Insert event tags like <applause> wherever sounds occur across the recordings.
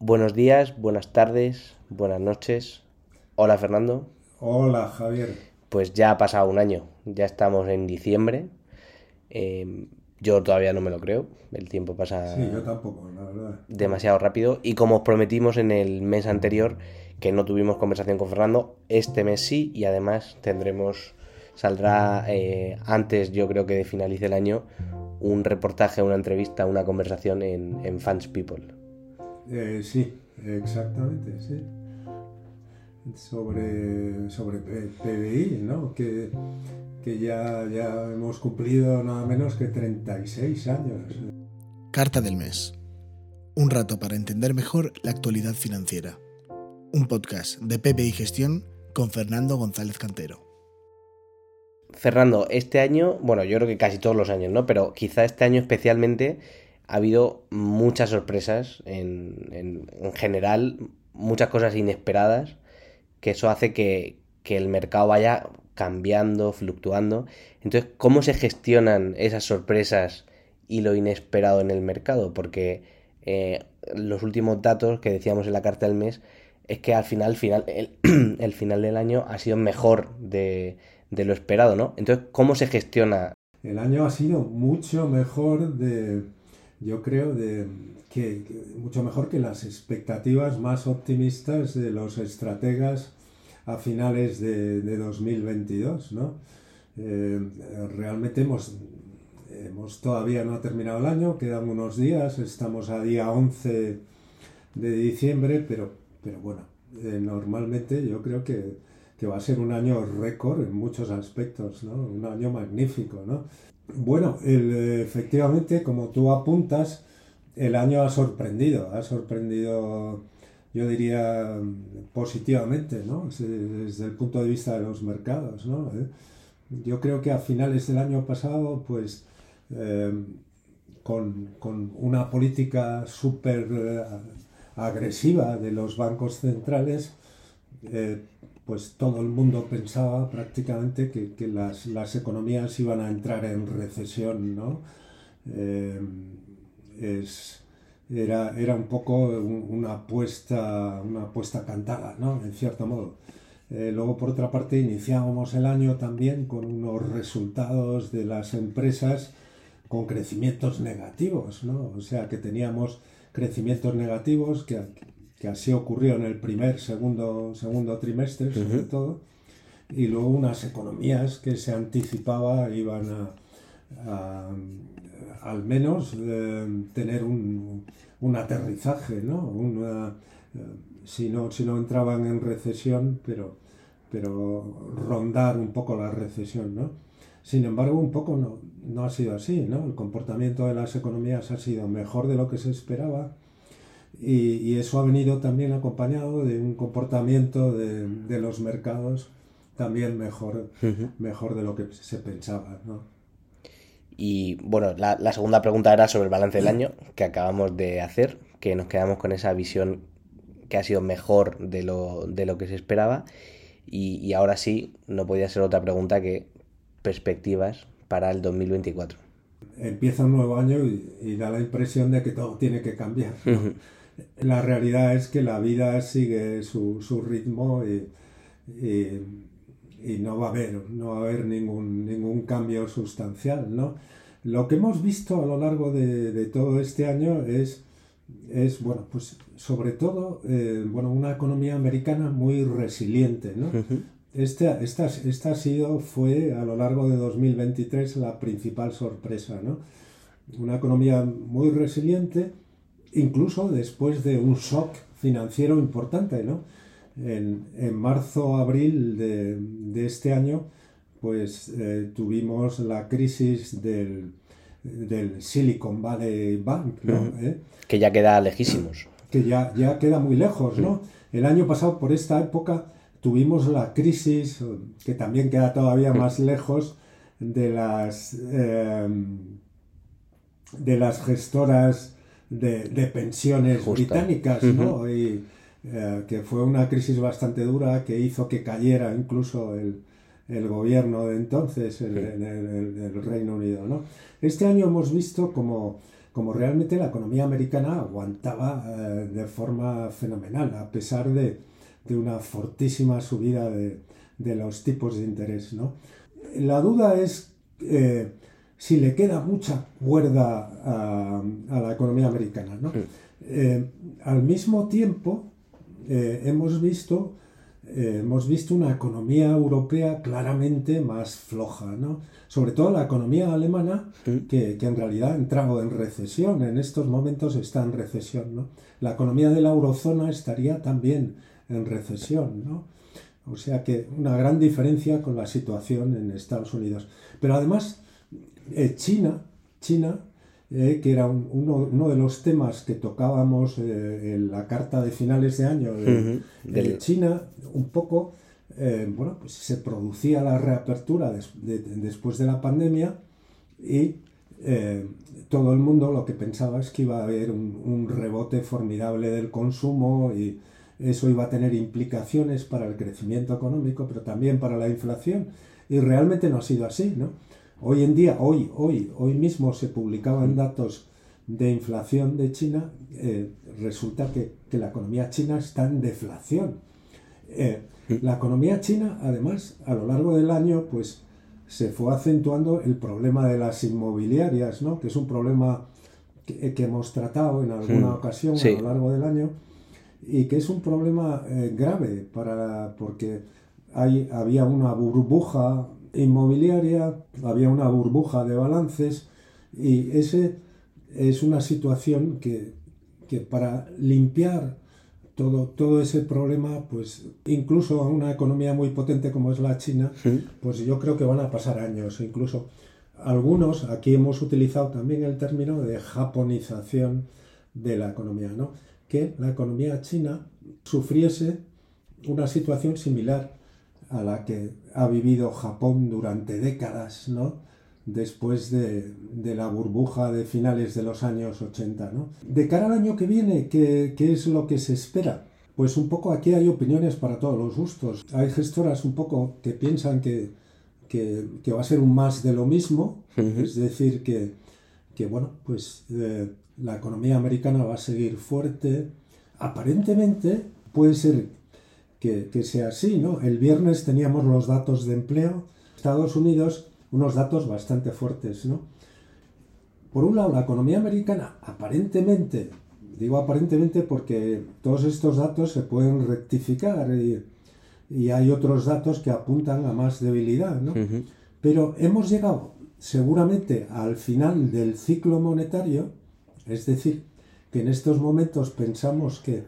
Buenos días, buenas tardes, buenas noches. Hola Fernando. Hola Javier. Pues ya ha pasado un año, ya estamos en diciembre. Eh, yo todavía no me lo creo, el tiempo pasa Sí, yo tampoco, la verdad. demasiado rápido. Y como os prometimos en el mes anterior, que no tuvimos conversación con Fernando, este mes sí, y además tendremos, saldrá eh, antes, yo creo que de finalice el año, un reportaje, una entrevista, una conversación en, en Fans People. Eh, sí, exactamente, sí. Sobre, sobre PBI, ¿no? Que, que ya, ya hemos cumplido nada menos que 36 años. Carta del mes. Un rato para entender mejor la actualidad financiera. Un podcast de PPI Gestión con Fernando González Cantero. Fernando, este año, bueno, yo creo que casi todos los años, ¿no? Pero quizá este año especialmente ha habido muchas sorpresas en, en- en general, muchas cosas inesperadas, que eso hace que, el mercado vaya cambiando, fluctuando. Entonces, ¿cómo se gestionan esas sorpresas y lo inesperado en el mercado? Porque eh, los últimos datos que decíamos en la carta del mes es que al final, final el, <clears throat> final del año ha sido mejor de lo esperado, ¿no? Entonces, ¿cómo se gestiona? El año ha sido mucho mejor de, yo creo, de que, mucho mejor que las expectativas más optimistas de los estrategas a finales de, de 2022, ¿no? Eh, realmente hemos, hemos todavía no ha terminado el año, quedan unos días, estamos a día 11 de diciembre, pero, pero bueno, eh, normalmente yo creo que, que va a ser un año récord en muchos aspectos, ¿no? Un año magnífico, ¿no? Bueno, el, efectivamente, como tú apuntas, el año ha sorprendido, ha sorprendido, yo diría, positivamente, ¿no? Desde, el punto de vista de los mercados, ¿no? ¿Eh? Yo creo que a finales del año pasado, pues, eh, con, con una política súper eh, agresiva de los bancos centrales, pues todo el mundo pensaba prácticamente que, que las, las economías iban a entrar en recesión, ¿no? Eh, es, era, era un poco un- una apuesta, una apuesta cantada, ¿no? En cierto modo. Eh, luego, por otra parte, iniciábamos el año también con unos resultados de las empresas con crecimientos negativos, ¿no? O sea, que teníamos crecimientos negativos, que, que así ocurrió en el primer, segundo, segundo trimestre, sobre todo, y luego unas economías que se anticipaba iban a, a, al menos eh, tener un, un aterrizaje, ¿no? Una, eh, si no, si no entraban en recesión, pero, pero rondar un poco la recesión, ¿no? Sin embargo, un poco no, no ha sido así, ¿no? El comportamiento de las economías ha sido mejor de lo que se esperaba y, y eso ha venido también acompañado de un comportamiento de, de los mercados también mejor, Ujú. mejor de lo que se pensaba, ¿no? Y bueno, la, la segunda pregunta era sobre el balance del año que acabamos de hacer, que nos quedamos con esa visión que ha sido mejor de lo, de lo que se esperaba. Y, y ahora sí, no podía ser otra pregunta que perspectivas para el 2024. Empieza un nuevo año y, y da la impresión de que todo tiene que cambiar. ¿no? La realidad es que la vida sigue su, su ritmo y, y- y no va a haber, no va a haber ningún, ningún cambio sustancial, ¿no? Lo que hemos visto a lo largo de, de todo este año es, es bueno, pues sobre todo, eh, bueno, una economía americana muy resiliente, ¿no? Este, esta, esta ha sido, fue a lo largo de 2023 la principal sorpresa, ¿no? Una economía muy resiliente, incluso después de un shock financiero importante, ¿no? En, en marzo, abril de, de este año, pues eh, tuvimos la crisis del, del Silicon Valley Bank, ¿no? ¿Eh? Que ya queda lejísimos. que ya, ya queda muy lejos, ¿no? El año pasado, por esta época, tuvimos la crisis, que también queda todavía más lejos, de las, eh, de las gestoras de, de pensiones británicas, ¿no? Y, eh, que fue una crisis bastante dura que hizo que cayera incluso el, el gobierno de entonces, el, Sí. el- el- el Reino Unido, ¿no? Este año hemos visto como como realmente la economía americana aguantaba eh, de forma fenomenal, a pesar de, una fortísima subida de, los tipos de interés. ¿no? La duda es eh, si le queda mucha cuerda a, la economía americana. ¿no? Eh, al mismo tiempo, hemos visto eh, hemos visto una economía europea claramente más floja, ¿no? Sobre todo la economía alemana, que, en realidad ha entrado en recesión, en estos momentos está en recesión, ¿no? La economía de la eurozona estaría también en recesión, ¿no? O sea que una gran diferencia con la situación en Estados Unidos. Pero además, eh, China, China eh, que era uno, de los temas que tocábamos eh, en la carta de finales de año de, China, un poco, eh, bueno, pues se producía la reapertura después de la pandemia y todo el mundo lo que pensaba es que iba a haber un, un rebote formidable del consumo y eso iba a tener implicaciones para el crecimiento económico, pero también para la inflación. Y realmente no ha sido así, ¿no? Hoy en día, hoy, hoy, hoy mismo se publicaban datos de inflación de China, eh, resulta que, la economía china está en deflación. Eh, la economía china, además, a lo largo del año, pues se fue acentuando el problema de las inmobiliarias, ¿no? que es un problema que, hemos tratado en alguna ocasión a lo largo del año y que es un problema eh, grave para, porque hay, había una burbuja inmobiliaria, había una burbuja de balances y ese es una situación que, para limpiar todo, todo ese problema, pues incluso a una economía muy potente como es la China, pues yo creo que van a pasar años, incluso algunos, aquí hemos utilizado también el término de japonización de la economía, ¿no? que la economía china sufriese una situación similar a la que ha vivido Japón durante décadas, ¿no? después de, la burbuja de finales de los años 80. ¿no? De cara al año que viene, ¿qué, es lo que se espera? Pues un poco aquí hay opiniones para todos los gustos. Hay gestoras un poco que piensan que, va a ser un más de lo mismo, es decir, que, bueno, pues eh, la economía americana va a seguir fuerte. Aparentemente puede ser que, sea así, ¿no? El viernes teníamos los datos de empleo, Estados Unidos, unos datos bastante fuertes, ¿no? Por un lado, la economía americana aparentemente, digo aparentemente porque todos estos datos se pueden rectificar y, hay otros datos que apuntan a más debilidad, ¿no? Pero hemos llegado seguramente al final del ciclo monetario, es decir, que en estos momentos pensamos que,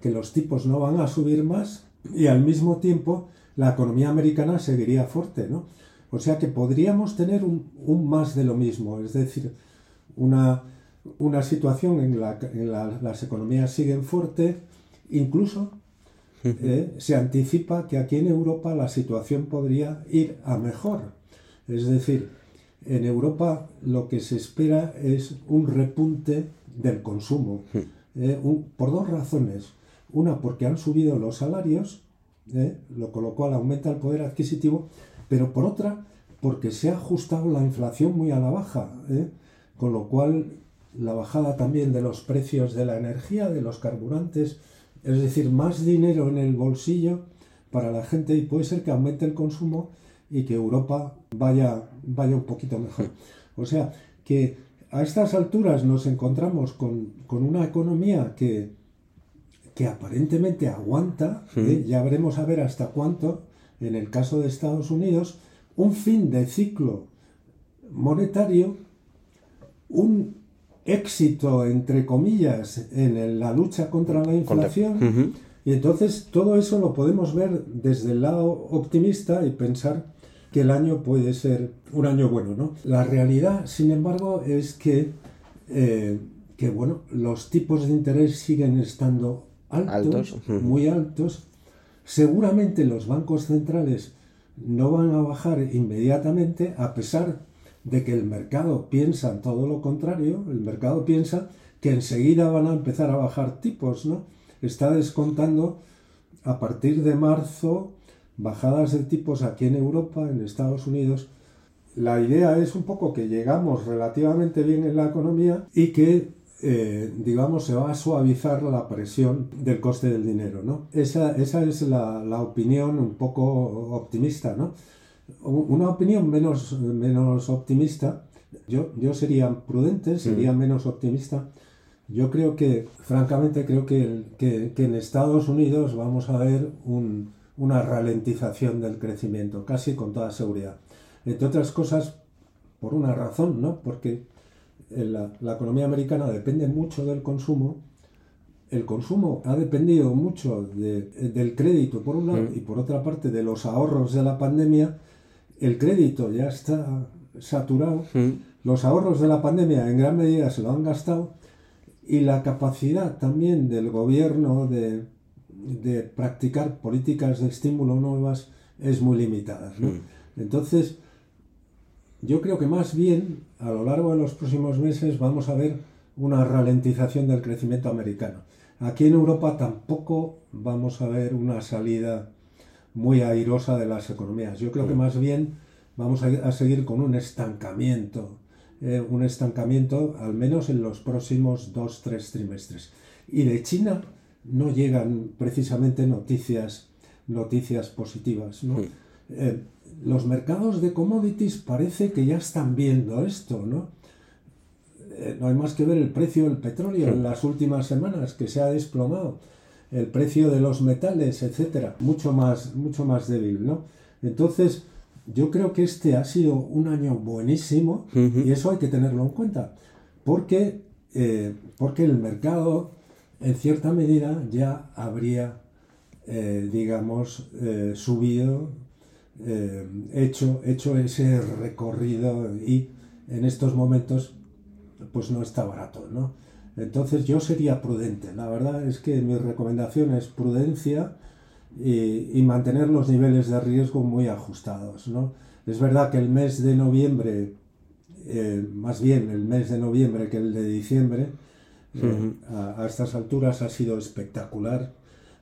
que los tipos no van a subir más, y al mismo tiempo la economía americana seguiría fuerte, ¿no? O sea que podríamos tener un, más de lo mismo, es decir, una, situación en la que las economías siguen fuerte, incluso eh, se anticipa que aquí en Europa la situación podría ir a mejor. Es decir, en Europa lo que se espera es un repunte del consumo, eh, por dos razones. Una, porque han subido los salarios, ¿eh? lo colocó al aumenta el poder adquisitivo, pero por otra, porque se ha ajustado la inflación muy a la baja, ¿eh? con lo cual la bajada también de los precios de la energía, de los carburantes, es decir, más dinero en el bolsillo para la gente y puede ser que aumente el consumo y que Europa vaya, vaya un poquito mejor. O sea, que a estas alturas nos encontramos con, con una economía que, que aparentemente aguanta, ¿eh? ya veremos a ver hasta cuánto, en el caso de Estados Unidos, un fin de ciclo monetario, un éxito, entre comillas, en la lucha contra la inflación. Y entonces todo eso lo podemos ver desde el lado optimista y pensar que el año puede ser un año bueno. ¿no? La realidad, sin embargo, es que, eh, que bueno, los tipos de interés siguen estando altos, muy altos. Seguramente los bancos centrales no van a bajar inmediatamente a pesar de que el mercado piensa todo lo contrario, el mercado piensa que enseguida van a empezar a bajar tipos, ¿no? Está descontando a partir de marzo bajadas de tipos aquí en Europa, en Estados Unidos, la idea es un poco que llegamos relativamente bien en la economía y que, eh, digamos, se va a suavizar la presión del coste del dinero, ¿no? Esa, esa es la, la, opinión un poco optimista, ¿no? Una opinión menos, menos optimista, yo, yo sería prudente, sería mm. menos optimista. Yo creo que, francamente, creo que, que, que en Estados Unidos vamos a ver un, una ralentización del crecimiento, casi con toda seguridad. Entre otras cosas, por una razón, ¿no? Porque la, la economía americana depende mucho del consumo. El consumo ha dependido mucho del crédito, por un lado, mm. y por otra parte de los ahorros de la pandemia. El crédito ya está saturado. Mm. Los ahorros de la pandemia en gran medida se lo han gastado. Y la capacidad también del gobierno de, de practicar políticas de estímulo nuevas es muy limitada. Mm. Entonces, yo creo que más bien a lo largo de los próximos meses vamos a ver una ralentización del crecimiento americano. Aquí en Europa tampoco vamos a ver una salida muy airosa de las economías. Yo creo que más bien vamos a, seguir con un estancamiento, eh, un estancamiento al menos en los próximos dos, tres trimestres. Y de China no llegan precisamente noticias, noticias positivas. ¿no? Eh, los mercados de commodities parece que ya están viendo esto, ¿no? Eh, no hay más que ver el precio del petróleo en las últimas semanas que se ha desplomado, el precio de los metales, etcétera, mucho más, mucho más débil, ¿no? Entonces, yo creo que este ha sido un año buenísimo y eso hay que tenerlo en cuenta, porque, eh, porque el mercado en cierta medida ya habría, eh, digamos, eh, subido, eh, hecho, hecho ese recorrido y en estos momentos pues no está barato, ¿no? Entonces yo sería prudente. La verdad es que mi recomendación es prudencia y, y mantener los niveles de riesgo muy ajustados, ¿no? Es verdad que el mes de noviembre, más bien el mes de noviembre que el de diciembre, a, estas alturas ha sido espectacular,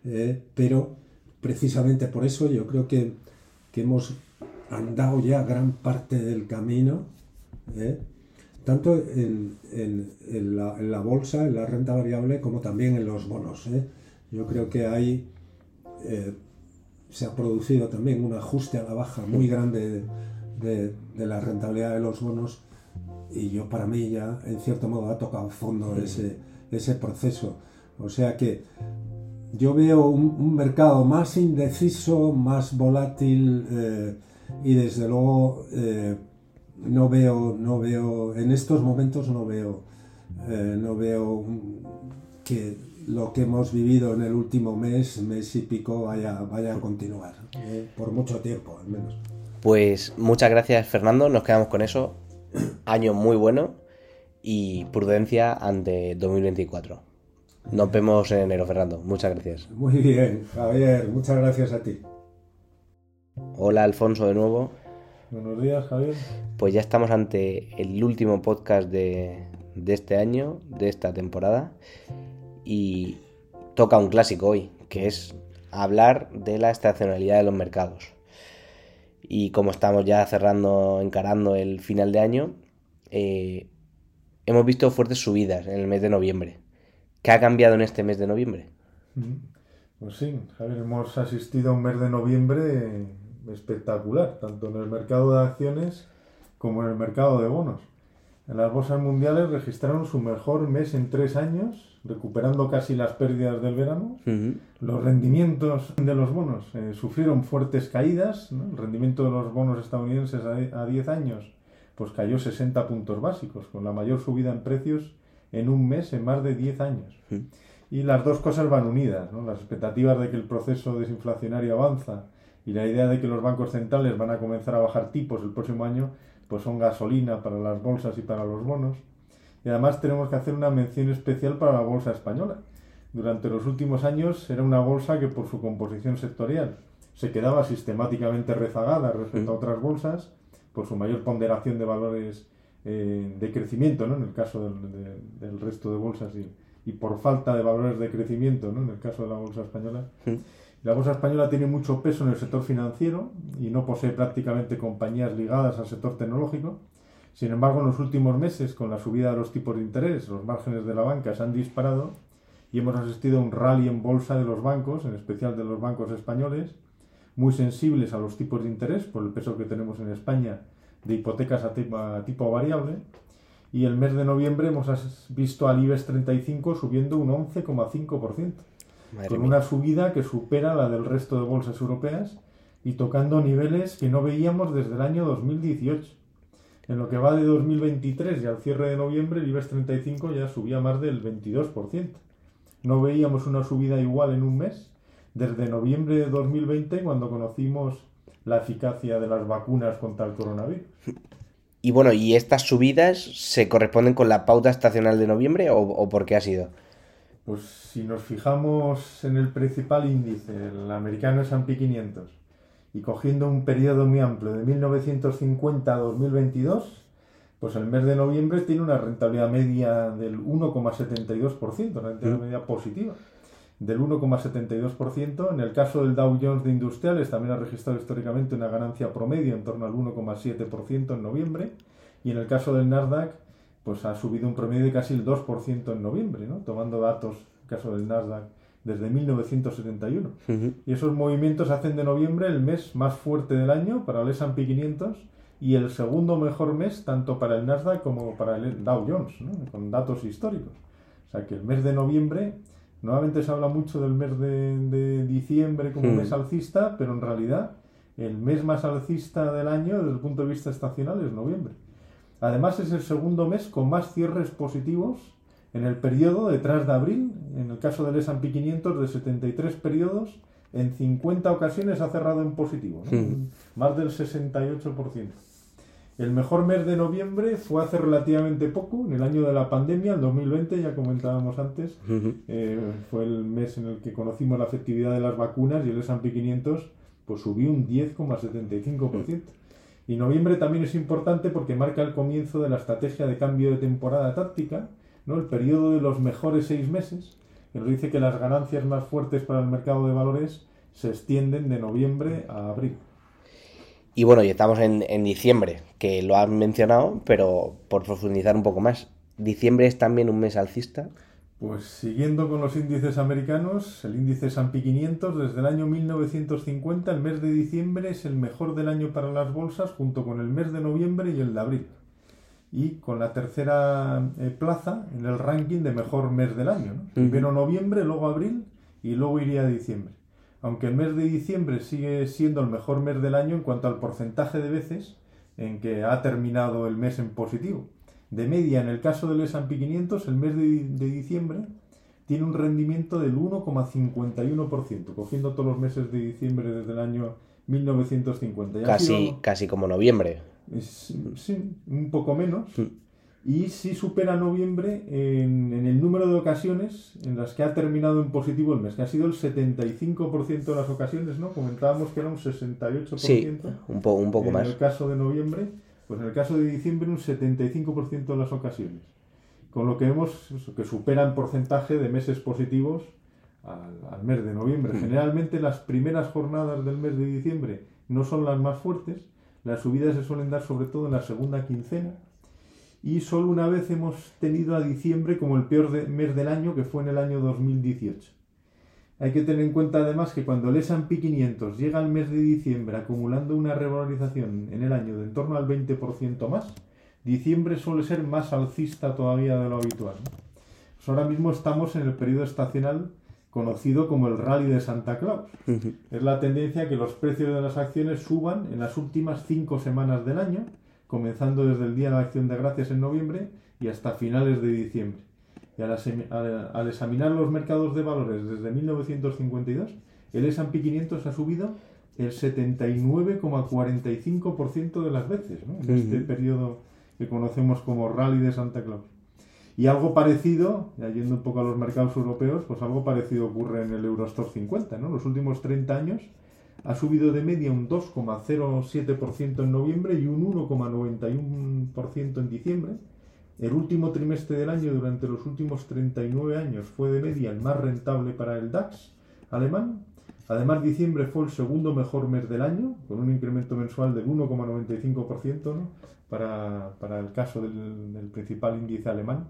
eh, pero precisamente por eso yo creo que, que, hemos andado ya gran parte del camino, eh, tanto en, en, en, la, en, la, bolsa, en la renta variable, como también en los bonos. Eh. Yo creo que ahí se ha producido también un ajuste a la baja muy grande de, de, la rentabilidad de los bonos y yo para mí ya en cierto modo ha tocado fondo ese, ese proceso. O sea que yo veo un, mercado más indeciso, más volátil eh, y desde luego eh, no veo, no veo, en estos momentos no veo, eh, no veo que lo que hemos vivido en el último mes, mes y pico, vaya, vaya a continuar, por mucho tiempo al menos. Pues muchas gracias Fernando, nos quedamos con eso. Año muy bueno y prudencia ante 2024. Nos vemos en enero, Fernando. Muchas gracias. Muy bien, Javier. Muchas gracias a ti. Hola, Alfonso, de nuevo. Buenos días, Javier. Pues ya estamos ante el último podcast de, de este año, de esta temporada. Y toca un clásico hoy, que es hablar de la estacionalidad de los mercados. Y como estamos ya cerrando, encarando el final de año, eh, hemos visto fuertes subidas en el mes de noviembre. ¿Qué ha cambiado en este mes de noviembre? Pues sí, Javier, hemos asistido a un mes de noviembre espectacular, tanto en el mercado de acciones como en el mercado de bonos. En las bolsas mundiales registraron su mejor mes en tres años, recuperando casi las pérdidas del verano. Los rendimientos de los bonos eh, sufrieron fuertes caídas. El rendimiento de los bonos estadounidenses a 10 años pues cayó 60 puntos básicos, con la mayor subida en precios en un mes en más de 10 años. Mm. Y las dos cosas van unidas, ¿no? las expectativas de que el proceso desinflacionario avanza y la idea de que los bancos centrales van a comenzar a bajar tipos el próximo año, pues son gasolina para las bolsas y para los bonos. Y además tenemos que hacer una mención especial para la bolsa española. Durante los últimos años era una bolsa que por su composición sectorial se quedaba sistemáticamente rezagada respecto a mm. otras bolsas por su mayor ponderación de valores eh, de crecimiento, ¿no? en el caso del, resto de bolsas, y, y, por falta de valores de crecimiento, ¿no? en el caso de la bolsa española. La bolsa española tiene mucho peso en el sector financiero y no posee prácticamente compañías ligadas al sector tecnológico. Sin embargo, en los últimos meses, con la subida de los tipos de interés, los márgenes de la banca se han disparado y hemos asistido a un rally en bolsa de los bancos, en especial de los bancos españoles, muy sensibles a los tipos de interés por el peso que tenemos en España de hipotecas a tipo, variable. Y el mes de noviembre hemos visto al IBEX 35 subiendo un 11,5%, con una subida que supera la del resto de bolsas europeas y tocando niveles que no veíamos desde el año 2018. En lo que va de 2023 y al cierre de noviembre, el IBEX 35 ya subía más del 22%. No veíamos una subida igual en un mes desde noviembre de 2020, cuando conocimos la eficacia de las vacunas contra el coronavirus. Y bueno, ¿y estas subidas se corresponden con la pauta estacional de noviembre o, por qué ha sido? Pues si nos fijamos en el principal índice, el americano S&P 500, y cogiendo un periodo muy amplio de 1950 a 2022, pues el mes de noviembre tiene una rentabilidad media del 1,72%, una rentabilidad media positiva del 1,72%. En el caso del Dow Jones de Industriales también ha registrado históricamente una ganancia promedio en torno al 1,7% en noviembre. Y en el caso del Nasdaq, pues ha subido un promedio de casi el 2% en noviembre, ¿no? tomando datos, en el caso del Nasdaq, desde 1971. Y esos movimientos hacen de noviembre el mes más fuerte del año para el S&P 500 y el segundo mejor mes tanto para el Nasdaq como para el Dow Jones, ¿no? con datos históricos. O sea que el mes de noviembre Nuevamente se habla mucho del mes de, diciembre como hmm. mes alcista, pero en realidad el mes más alcista del año desde el punto de vista estacional es noviembre. Además es el segundo mes con más cierres positivos en el periodo detrás de abril. En el caso del S&P 500 de 73 periodos, en 50 ocasiones ha cerrado en positivo, hmm. más del 68%. El mejor mes de noviembre fue hace relativamente poco, en el año de la pandemia, el 2020, ya comentábamos antes. Eh, fue el mes en el que conocimos la efectividad de las vacunas y el S&P 500 pues, subió un 10,75%. Y noviembre también es importante porque marca el comienzo de la estrategia de cambio de temporada táctica, ¿no? el periodo de los mejores seis meses, que nos dice que las ganancias más fuertes para el mercado de valores se extienden de noviembre a abril. Y bueno, y estamos en, en, diciembre, que lo han mencionado, pero por profundizar un poco más. ¿Diciembre es también un mes alcista? Pues siguiendo con los índices americanos, el índice S&P 500 desde el año 1950, el mes de diciembre es el mejor del año para las bolsas junto con el mes de noviembre y el de abril. Y con la tercera eh, plaza en el ranking de mejor mes del año. Primero noviembre, luego abril y luego iría a diciembre aunque el mes de diciembre sigue siendo el mejor mes del año en cuanto al porcentaje de veces en que ha terminado el mes en positivo. De media, en el caso del S&P 500, el mes de, diciembre tiene un rendimiento del 1,51%, cogiendo todos los meses de diciembre desde el año 1950. Casi, casi como noviembre. sí, un poco menos. Y sí supera noviembre en, el número de ocasiones en las que ha terminado en positivo el mes, que ha sido el 75% de las ocasiones, ¿no? Comentábamos que era un 68%. Sí, un, un poco más. En el caso de noviembre, pues en el caso de diciembre un 75% de las ocasiones. Con lo que vemos que supera en porcentaje de meses positivos al, al mes de noviembre. Mm. Generalmente las primeras jornadas del mes de diciembre no son las más fuertes, las subidas se suelen dar sobre todo en la segunda quincena, y solo una vez hemos tenido a diciembre como el peor mes del año, que fue en el año 2018. Hay que tener en cuenta además que cuando el S&P 500 llega al mes de diciembre acumulando una revalorización en el año de en torno al 20% más, diciembre suele ser más alcista todavía de lo habitual. Pues ahora mismo estamos en el periodo estacional conocido como el rally de Santa Claus. es la tendencia que los precios de las acciones suban en las últimas cinco semanas del año, comenzando desde el Día de la Acción de Gracias en noviembre y hasta finales de diciembre. Y al, examinar los mercados de valores desde 1952, el S&P 500 ha subido el 79,45% de las veces, en este periodo que conocemos como rally de Santa Claus. Y algo parecido, yendo un poco a los mercados europeos, pues algo parecido ocurre en el Eurostor 50. ¿no? Los últimos 30 años ha subido de media un 2,07% en noviembre y un 1,91% en diciembre. El último trimestre del año durante los últimos 39 años fue de media el más rentable para el DAX alemán, Además, diciembre fue el segundo mejor mes del año, con un incremento mensual del 1,95% ¿no? para, para, el caso del, del, principal índice alemán.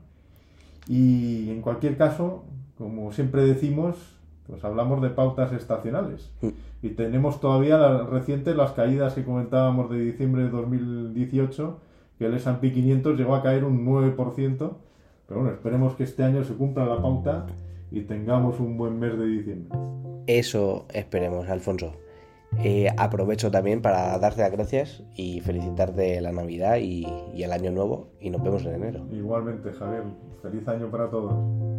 Y en cualquier caso, como siempre decimos, pues hablamos de pautas estacionales. Mm. Y tenemos todavía las recientes las caídas que comentábamos de diciembre de 2018, que el S&P 500 llegó a caer un 9%. Pero bueno, esperemos que este año se cumpla la pauta y tengamos un buen mes de diciembre. Eso esperemos, Alfonso. Eh, aprovecho también para darte las gracias y felicitarte la Navidad y, y, el Año Nuevo y nos vemos en enero. Igualmente, Javier. Feliz año para todos.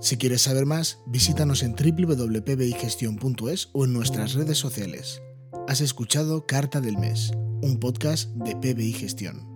Si quieres saber más, visítanos en www.pbigestion.es o en nuestras redes sociales. Has escuchado Carta del Mes, un podcast de PBI Gestión.